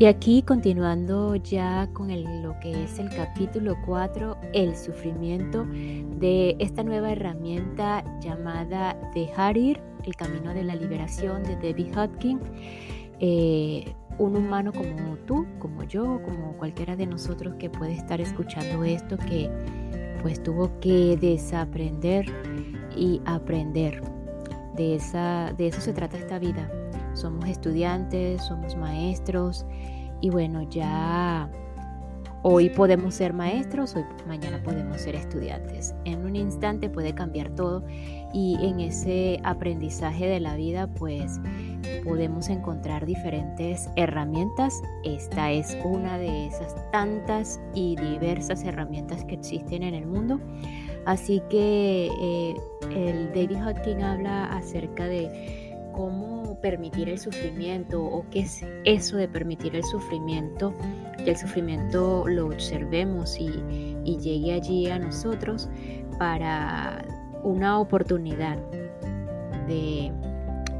Y aquí continuando ya con lo que es el capítulo 4, el sufrimiento de esta nueva herramienta llamada The Harir, el camino de la liberación de Debbie Hodgkin. Eh, un humano como tú, como yo, como cualquiera de nosotros que puede estar escuchando esto, que pues tuvo que desaprender y aprender. De, esa, de eso se trata esta vida. Somos estudiantes, somos maestros y bueno, ya hoy podemos ser maestros, hoy mañana podemos ser estudiantes. En un instante puede cambiar todo y en ese aprendizaje de la vida pues podemos encontrar diferentes herramientas. Esta es una de esas tantas y diversas herramientas que existen en el mundo. Así que eh, el David Hodgkin habla acerca de cómo permitir el sufrimiento o qué es eso de permitir el sufrimiento, que el sufrimiento lo observemos y, y llegue allí a nosotros para una oportunidad de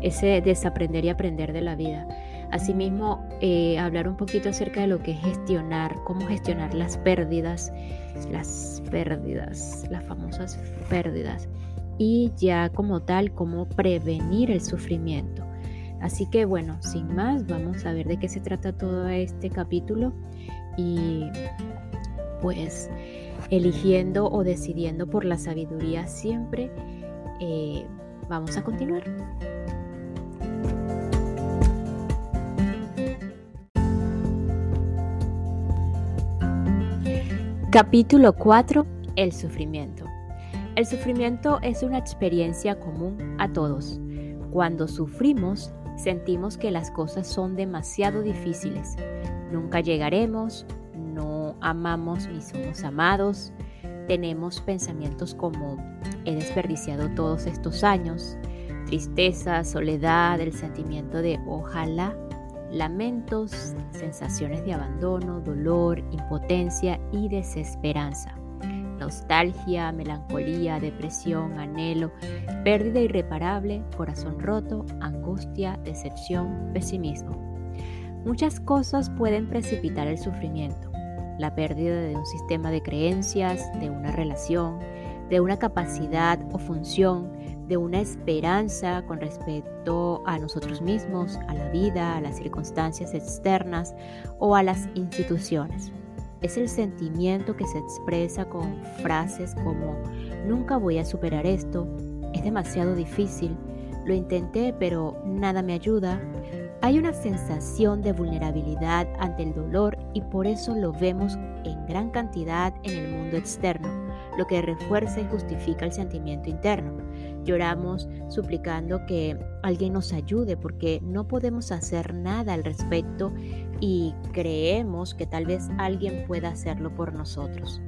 ese desaprender y aprender de la vida. Asimismo, eh, hablar un poquito acerca de lo que es gestionar, cómo gestionar las pérdidas, las pérdidas, las famosas pérdidas, y ya como tal, cómo prevenir el sufrimiento. Así que bueno, sin más, vamos a ver de qué se trata todo este capítulo y pues eligiendo o decidiendo por la sabiduría siempre, eh, vamos a continuar. Capítulo 4. El sufrimiento. El sufrimiento es una experiencia común a todos. Cuando sufrimos, sentimos que las cosas son demasiado difíciles. Nunca llegaremos, no amamos ni somos amados. Tenemos pensamientos como he desperdiciado todos estos años, tristeza, soledad, el sentimiento de ojalá lamentos, sensaciones de abandono, dolor, impotencia y desesperanza, nostalgia, melancolía, depresión, anhelo, pérdida irreparable, corazón roto, angustia, decepción, pesimismo. Muchas cosas pueden precipitar el sufrimiento, la pérdida de un sistema de creencias, de una relación, de una capacidad o función, de una esperanza con respecto a nosotros mismos, a la vida, a las circunstancias externas o a las instituciones. Es el sentimiento que se expresa con frases como nunca voy a superar esto, es demasiado difícil, lo intenté pero nada me ayuda. Hay una sensación de vulnerabilidad ante el dolor y por eso lo vemos en gran cantidad en el mundo externo lo que refuerza y justifica el sentimiento interno. Lloramos suplicando que alguien nos ayude porque no podemos hacer nada al respecto y creemos que tal vez alguien pueda hacerlo por nosotros.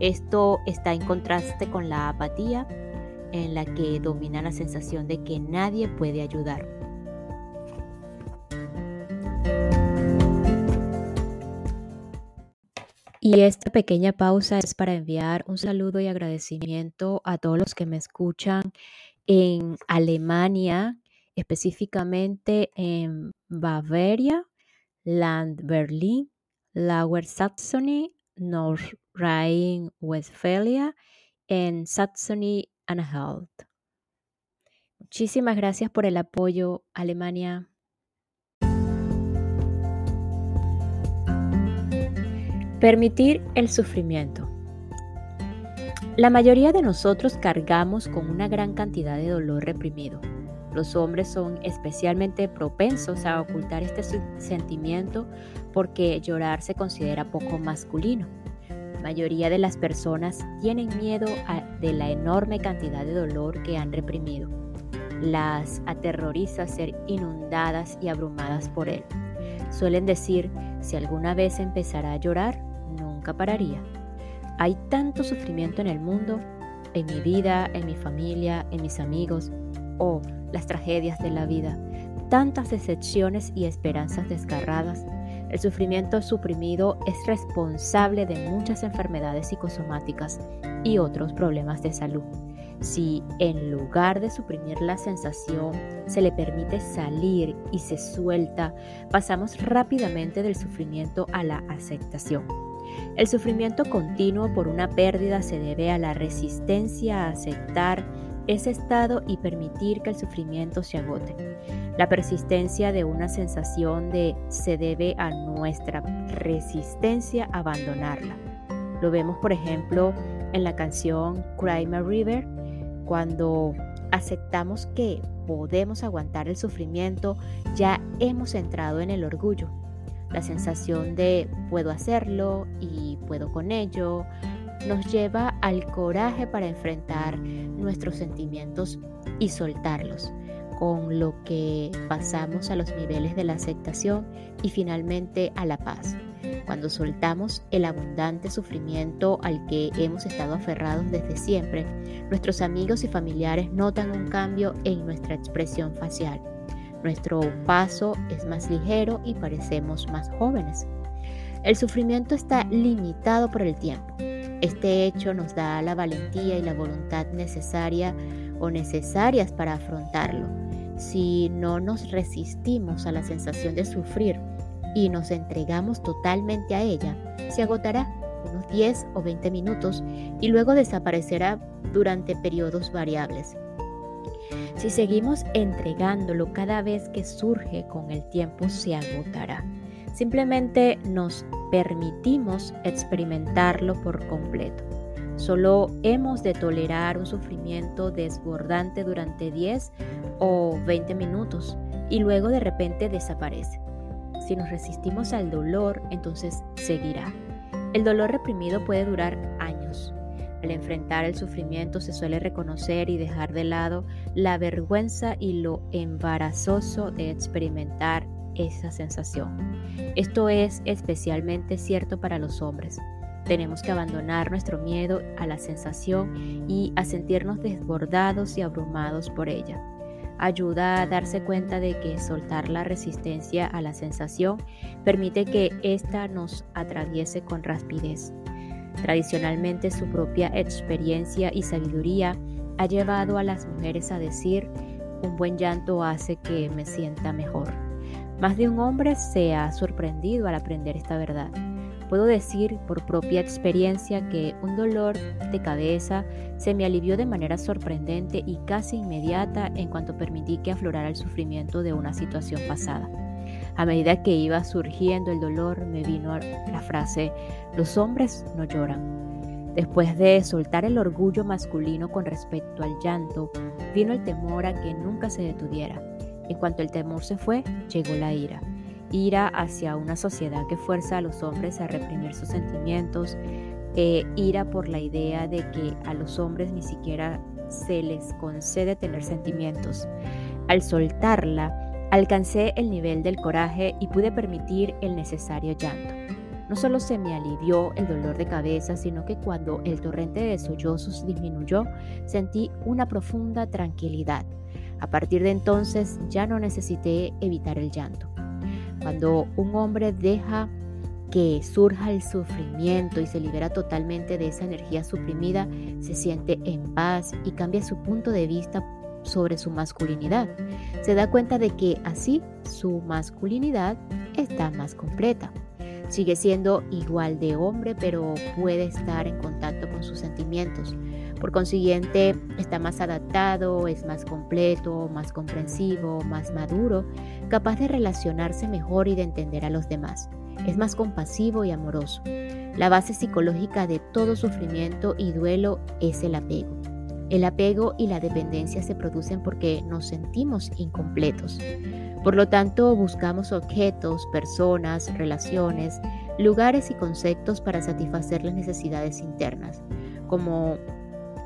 Esto está en contraste con la apatía en la que domina la sensación de que nadie puede ayudar. Y esta pequeña pausa es para enviar un saludo y agradecimiento a todos los que me escuchan en Alemania, específicamente en Bavaria, Land Berlin, Lower Saxony, North Rhine-Westphalia, en Saxony-Anhalt. Muchísimas gracias por el apoyo, Alemania. Permitir el sufrimiento. La mayoría de nosotros cargamos con una gran cantidad de dolor reprimido. Los hombres son especialmente propensos a ocultar este sentimiento porque llorar se considera poco masculino. mayoría de las personas tienen miedo de la enorme cantidad de dolor que han reprimido. Las aterroriza ser inundadas y abrumadas por él. Suelen decir, si alguna vez empezara a llorar, nunca. Hay tanto sufrimiento en el mundo, en mi vida, en mi familia, en mis amigos, o las tragedias de la vida, tantas decepciones y esperanzas desgarradas. El sufrimiento suprimido es responsable de muchas enfermedades psicosomáticas y otros problemas de salud. Si en lugar de suprimir la sensación se le permite salir y se suelta, pasamos rápidamente del sufrimiento a la aceptación. El sufrimiento continuo por una pérdida se debe a la resistencia a aceptar ese estado y permitir que el sufrimiento se agote. La persistencia de una sensación de se debe a nuestra resistencia a abandonarla. Lo vemos, por ejemplo, en la canción Cry My River, cuando aceptamos que podemos aguantar el sufrimiento, ya hemos entrado en el orgullo. La sensación de puedo hacerlo y puedo con ello, nos lleva al coraje para enfrentar nuestros sentimientos y soltarlos, con lo que pasamos a los niveles de la aceptación y finalmente a la paz. Cuando soltamos el abundante sufrimiento al que hemos estado aferrados desde siempre, nuestros amigos y familiares notan un cambio en nuestra expresión facial. Nuestro paso es más ligero y parecemos más jóvenes. El sufrimiento está limitado por el tiempo este hecho nos da la valentía y la voluntad necesaria o necesarias para afrontarlo. Si no nos resistimos a la sensación de sufrir y nos entregamos totalmente a ella, se agotará unos 10 o 20 minutos y luego desaparecerá durante periodos variables. Si seguimos entregándolo cada vez que surge con el tiempo, se agotará. Simplemente nos permitimos experimentarlo por completo. Solo hemos de tolerar un sufrimiento desbordante durante 10 o 20 minutos y luego de repente desaparece. Si nos resistimos al dolor, entonces seguirá. El dolor reprimido puede durar años. Al enfrentar el sufrimiento se suele reconocer y dejar de lado la vergüenza y lo embarazoso de experimentar esa sensación. Esto es especialmente cierto para los hombres. Tenemos que abandonar nuestro miedo a la sensación y a sentirnos desbordados y abrumados por ella. Ayuda a darse cuenta de que soltar la resistencia a la sensación permite que ésta nos atraviese con rapidez. Tradicionalmente su propia experiencia y sabiduría ha llevado a las mujeres a decir, un buen llanto hace que me sienta mejor. Más de un hombre se ha sorprendido al aprender esta verdad. Puedo decir por propia experiencia que un dolor de cabeza se me alivió de manera sorprendente y casi inmediata en cuanto permití que aflorara el sufrimiento de una situación pasada. A medida que iba surgiendo el dolor me vino la frase, los hombres no lloran. Después de soltar el orgullo masculino con respecto al llanto, vino el temor a que nunca se detuviera en cuanto el temor se fue, llegó la ira. Ira hacia una sociedad que fuerza a los hombres a reprimir sus sentimientos, eh, ira por la idea de que a los hombres ni siquiera se les concede tener sentimientos. Al soltarla, alcancé el nivel del coraje y pude permitir el necesario llanto. No solo se me alivió el dolor de cabeza, sino que cuando el torrente de sollozos disminuyó, sentí una profunda tranquilidad. A partir de entonces ya no necesité evitar el llanto. Cuando un hombre deja que surja el sufrimiento y se libera totalmente de esa energía suprimida, se siente en paz y cambia su punto de vista sobre su masculinidad. Se da cuenta de que así su masculinidad está más completa. Sigue siendo igual de hombre, pero puede estar en contacto con sus sentimientos. Por consiguiente, está más adaptado, es más completo, más comprensivo, más maduro, capaz de relacionarse mejor y de entender a los demás. Es más compasivo y amoroso. La base psicológica de todo sufrimiento y duelo es el apego. El apego y la dependencia se producen porque nos sentimos incompletos. Por lo tanto, buscamos objetos, personas, relaciones lugares y conceptos para satisfacer las necesidades internas, como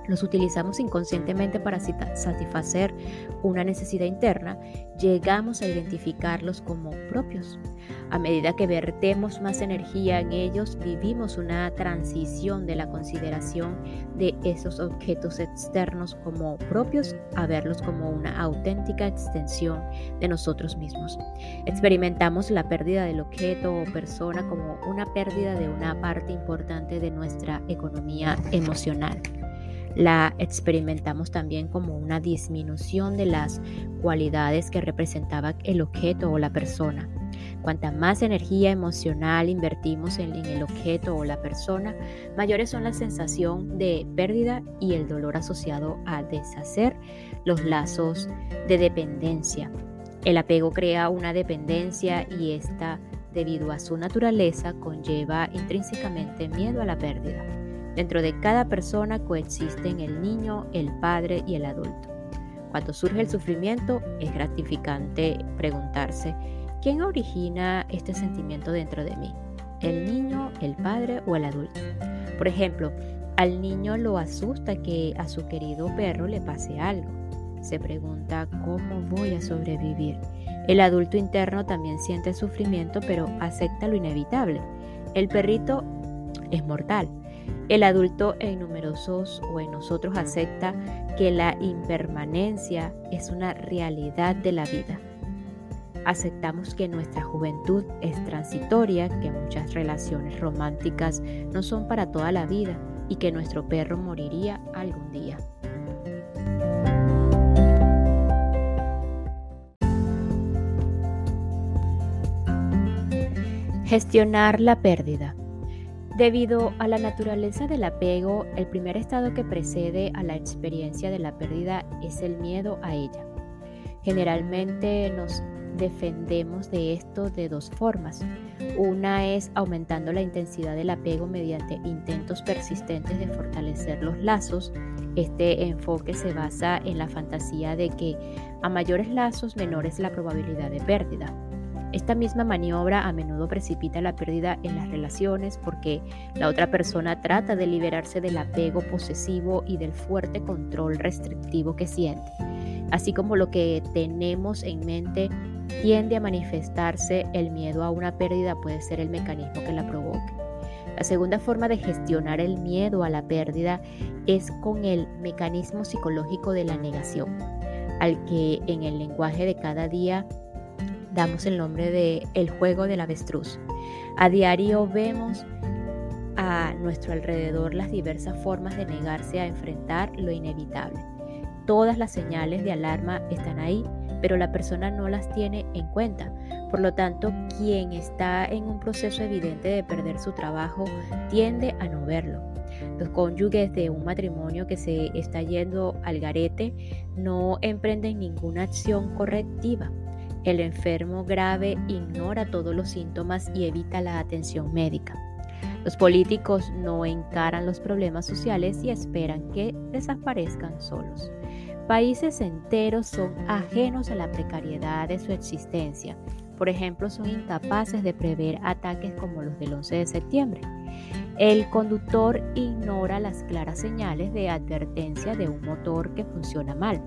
los utilizamos inconscientemente para satisfacer una necesidad interna, llegamos a identificarlos como propios. A medida que vertemos más energía en ellos, vivimos una transición de la consideración de esos objetos externos como propios a verlos como una auténtica extensión de nosotros mismos. Experimentamos la pérdida del objeto o persona como una pérdida de una parte importante de nuestra economía emocional la experimentamos también como una disminución de las cualidades que representaba el objeto o la persona. Cuanta más energía emocional invertimos en, el objeto o la persona, mayores son la sensación de pérdida y el dolor asociado a deshacer los lazos de dependencia. El apego crea una dependencia y esta, debido a su naturaleza, conlleva intrínsecamente miedo a la pérdida. Dentro de cada persona coexisten el niño, el padre y el adulto. Cuando surge el sufrimiento, es gratificante preguntarse, ¿quién origina este sentimiento dentro de mí? ¿El niño, el padre o el adulto? Por ejemplo, al niño lo asusta que a su querido perro le pase algo. Se pregunta, ¿cómo voy a sobrevivir? El adulto interno también siente sufrimiento, pero acepta lo inevitable. El perrito es mortal, el adulto en numerosos o en nosotros acepta que la impermanencia es una realidad de la vida. Aceptamos que nuestra juventud es transitoria, que muchas relaciones románticas no son para toda la vida y que nuestro perro moriría algún día. Gestionar la pérdida. Debido a la naturaleza del apego, el primer estado que precede a la experiencia de la pérdida es el miedo a ella. Generalmente nos defendemos de esto de dos formas. Una es aumentando la intensidad del apego mediante intentos persistentes de fortalecer los lazos. Este enfoque se basa en la fantasía de que a mayores lazos menores la probabilidad de pérdida. Esta misma maniobra a menudo precipita la pérdida en las relaciones porque la otra persona trata de liberarse del apego posesivo y del fuerte control restrictivo que siente. Así como lo que tenemos en mente tiende a manifestarse, el miedo a una pérdida puede ser el mecanismo que la provoque. La segunda forma de gestionar el miedo a la pérdida es con el mecanismo psicológico de la negación, al que en el lenguaje de cada día damos el nombre de el juego del avestruz. A diario vemos a nuestro alrededor las diversas formas de negarse a enfrentar lo inevitable. Todas las señales de alarma están ahí, pero la persona no las tiene en cuenta. Por lo tanto, quien está en un proceso evidente de perder su trabajo tiende a no verlo. Los cónyuges de un matrimonio que se está yendo al garete no emprenden ninguna acción correctiva. El enfermo grave ignora todos los síntomas y evita la atención médica. Los políticos no encaran los problemas sociales y esperan que desaparezcan solos. Países enteros son ajenos a la precariedad de su existencia. Por ejemplo, son incapaces de prever ataques como los del 11 de septiembre. El conductor ignora las claras señales de advertencia de un motor que funciona mal.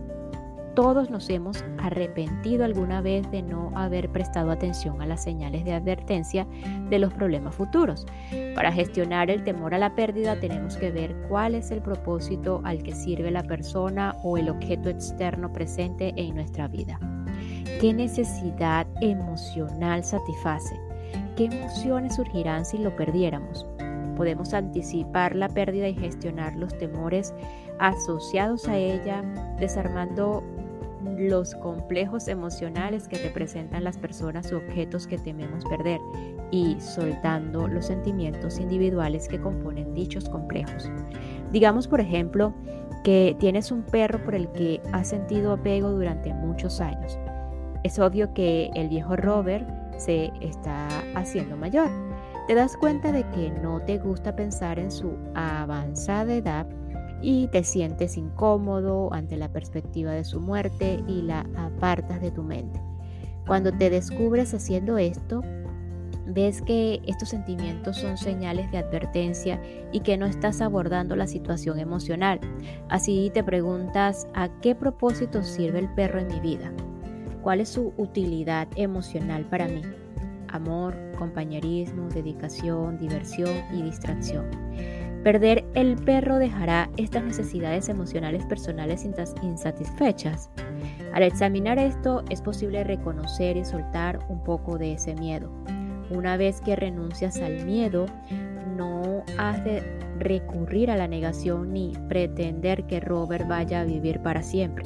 Todos nos hemos arrepentido alguna vez de no haber prestado atención a las señales de advertencia de los problemas futuros. Para gestionar el temor a la pérdida tenemos que ver cuál es el propósito al que sirve la persona o el objeto externo presente en nuestra vida. ¿Qué necesidad emocional satisface? ¿Qué emociones surgirán si lo perdiéramos? Podemos anticipar la pérdida y gestionar los temores asociados a ella, desarmando los complejos emocionales que representan las personas u objetos que tememos perder y soltando los sentimientos individuales que componen dichos complejos. Digamos, por ejemplo, que tienes un perro por el que has sentido apego durante muchos años. Es obvio que el viejo Robert se está haciendo mayor. Te das cuenta de que no te gusta pensar en su avanzada edad y te sientes incómodo ante la perspectiva de su muerte y la apartas de tu mente. Cuando te descubres haciendo esto, ves que estos sentimientos son señales de advertencia y que no estás abordando la situación emocional. Así te preguntas, ¿a qué propósito sirve el perro en mi vida? ¿Cuál es su utilidad emocional para mí? Amor, compañerismo, dedicación, diversión y distracción. Perder el perro dejará estas necesidades emocionales personales insatisfechas. Al examinar esto es posible reconocer y soltar un poco de ese miedo. Una vez que renuncias al miedo, no has de recurrir a la negación ni pretender que Robert vaya a vivir para siempre.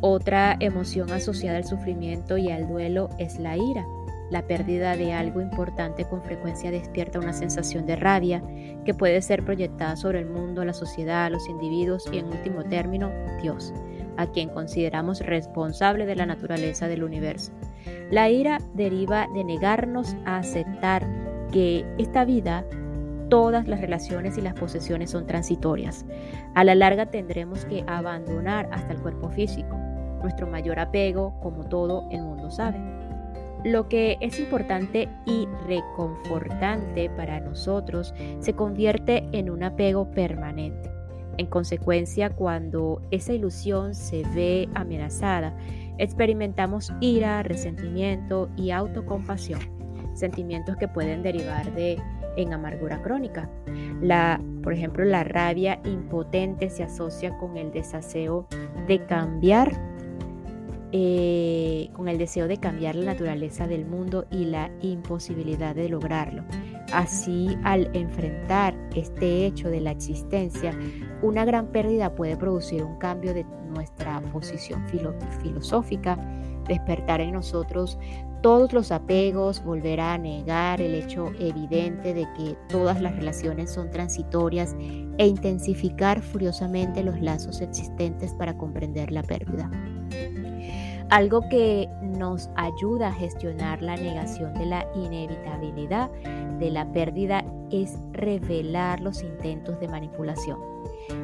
Otra emoción asociada al sufrimiento y al duelo es la ira. La pérdida de algo importante con frecuencia despierta una sensación de rabia que puede ser proyectada sobre el mundo, la sociedad, los individuos y en último término Dios, a quien consideramos responsable de la naturaleza del universo. La ira deriva de negarnos a aceptar que esta vida, todas las relaciones y las posesiones son transitorias. A la larga tendremos que abandonar hasta el cuerpo físico, nuestro mayor apego, como todo el mundo sabe. Lo que es importante y reconfortante para nosotros se convierte en un apego permanente. En consecuencia, cuando esa ilusión se ve amenazada, experimentamos ira, resentimiento y autocompasión, sentimientos que pueden derivar de en amargura crónica. Por ejemplo, la rabia impotente se asocia con el deseo de cambiar, eh, con el deseo de cambiar la naturaleza del mundo y la imposibilidad de lograrlo. Así, al enfrentar este hecho de la existencia, una gran pérdida puede producir un cambio de nuestra posición filosófica, despertar en nosotros todos los apegos, volver a negar el hecho evidente de que todas las relaciones son transitorias e intensificar furiosamente los lazos existentes para comprender la pérdida. Algo que nos ayuda a gestionar la negación de la inevitabilidad de la pérdida es revelar los intentos de manipulación.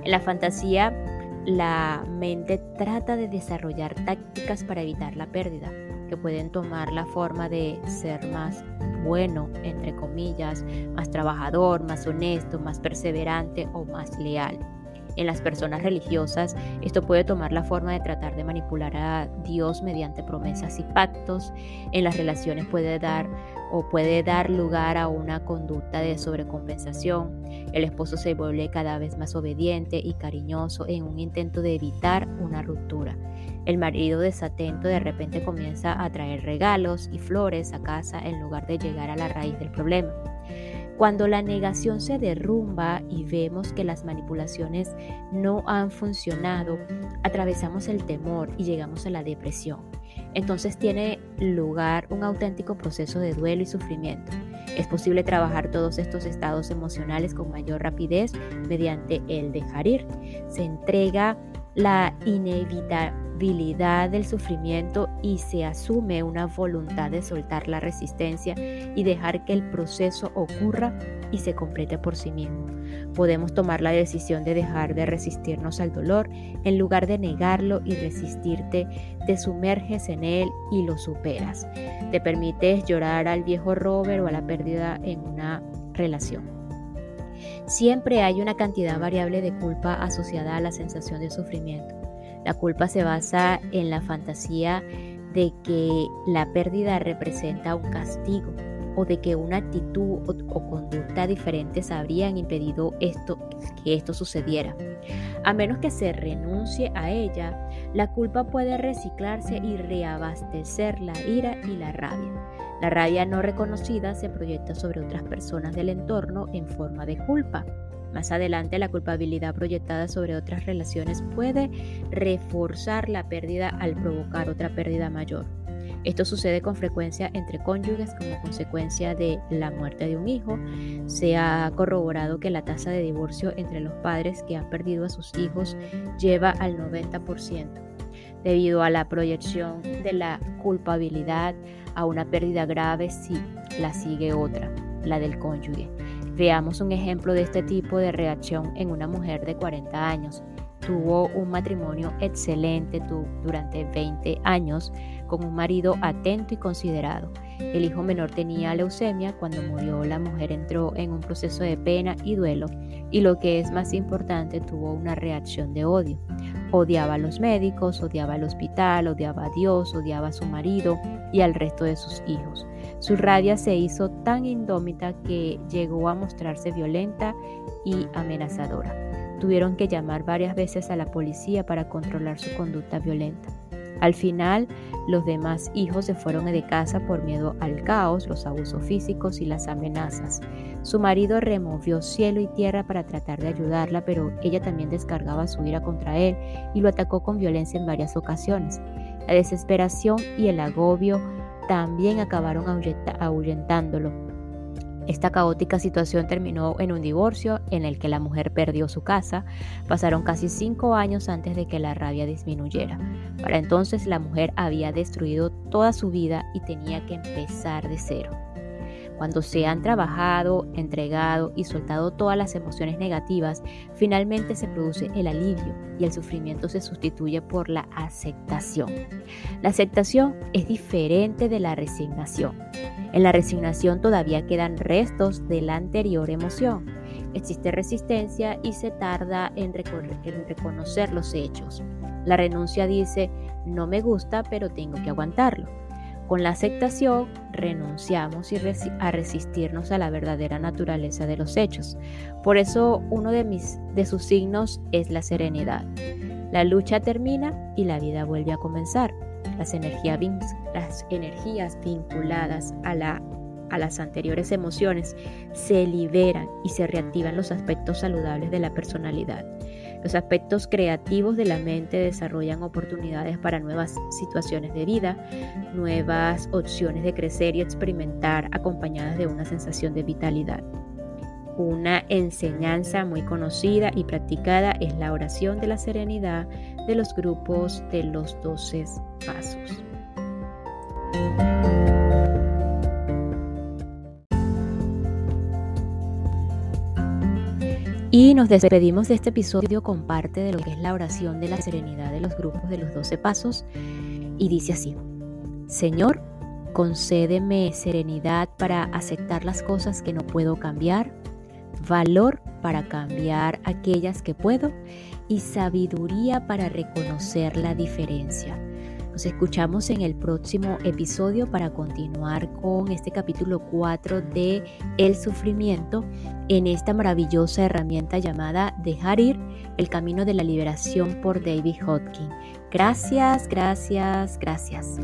En la fantasía, la mente trata de desarrollar tácticas para evitar la pérdida, que pueden tomar la forma de ser más bueno, entre comillas, más trabajador, más honesto, más perseverante o más leal. En las personas religiosas, esto puede tomar la forma de tratar de manipular a Dios mediante promesas y pactos. En las relaciones puede dar o puede dar lugar a una conducta de sobrecompensación. El esposo se vuelve cada vez más obediente y cariñoso en un intento de evitar una ruptura. El marido desatento de repente comienza a traer regalos y flores a casa en lugar de llegar a la raíz del problema. Cuando la negación se derrumba y vemos que las manipulaciones no han funcionado, atravesamos el temor y llegamos a la depresión. Entonces tiene lugar un auténtico proceso de duelo y sufrimiento. Es posible trabajar todos estos estados emocionales con mayor rapidez mediante el dejar ir. Se entrega la inevitabilidad del sufrimiento y se asume una voluntad de soltar la resistencia y dejar que el proceso ocurra y se complete por sí mismo. Podemos tomar la decisión de dejar de resistirnos al dolor en lugar de negarlo y resistirte, te sumerges en él y lo superas. Te permites llorar al viejo Robert o a la pérdida en una relación. Siempre hay una cantidad variable de culpa asociada a la sensación de sufrimiento. La culpa se basa en la fantasía de que la pérdida representa un castigo o de que una actitud o, conducta diferentes habrían impedido que esto sucediera. A menos que se renuncie a ella, la culpa puede reciclarse y reabastecer la ira y la rabia. La rabia no reconocida se proyecta sobre otras personas del entorno en forma de culpa. Más adelante, la culpabilidad proyectada sobre otras relaciones puede reforzar la pérdida al provocar otra pérdida mayor. Esto sucede con frecuencia entre cónyuges como consecuencia de la muerte de un hijo. Se ha corroborado que la tasa de divorcio entre los padres que han perdido a sus hijos lleva al 90%, debido a la proyección de la culpabilidad a una pérdida grave si la sigue otra, la del cónyuge. Veamos un ejemplo de este tipo de reacción en una mujer de 40 años. tuvo un matrimonio excelente durante 20 años con un marido atento y considerado. El hijo menor tenía leucemia, cuando murió la mujer entró en un proceso de pena y duelo y lo que es más importante tuvo una reacción de odio. Odiaba a los médicos, odiaba al hospital, odiaba a Dios, odiaba a su marido y al resto de sus hijos. Su rabia se hizo tan indómita que llegó a mostrarse violenta y amenazadora. Tuvieron que llamar varias veces a la policía para controlar su conducta violenta. Al final, los demás hijos se fueron de casa por miedo al caos, los abusos físicos y las amenazas. Su marido removió cielo y tierra para tratar de ayudarla, pero ella también descargaba su ira contra él y lo atacó con violencia en varias ocasiones. La desesperación y el agobio también acabaron ahuyentándolo esta caótica situación terminó en un divorcio en el que la mujer perdió su casa. Pasaron casi cinco años antes de que la rabia disminuyera. Para entonces la mujer había destruido toda su vida y tenía que empezar de cero. Cuando se han trabajado, entregado y soltado todas las emociones negativas, finalmente se produce el alivio y el sufrimiento se sustituye por la aceptación. La aceptación es diferente de la resignación. En la resignación todavía quedan restos de la anterior emoción. Existe resistencia y se tarda en, reconocer los hechos. La renuncia dice, no me gusta, pero tengo que aguantarlo. Con la aceptación renunciamos a resistirnos a la verdadera naturaleza de los hechos. Por eso uno de, sus signos es la serenidad. La lucha termina y la vida vuelve a comenzar. Las, energías vinculadas a, la, a las anteriores emociones se liberan y se reactivan los aspectos saludables de la personalidad. Los aspectos creativos de la mente desarrollan oportunidades para nuevas situaciones de vida, nuevas opciones de crecer y experimentar acompañadas de una sensación de vitalidad. Una enseñanza muy conocida y practicada es la oración de la serenidad de los grupos de los 12 pasos. Y nos despedimos de este episodio con parte de lo que es la oración de la serenidad de los grupos de los 12 pasos. Y dice así, Señor, concédeme serenidad para aceptar las cosas que no puedo cambiar, valor para cambiar aquellas que puedo y sabiduría para reconocer la diferencia. Nos escuchamos en el próximo episodio para continuar con este capítulo 4 de El sufrimiento en esta maravillosa herramienta llamada Dejar ir, el camino de la liberación por David Hodgkin. Gracias, gracias, gracias.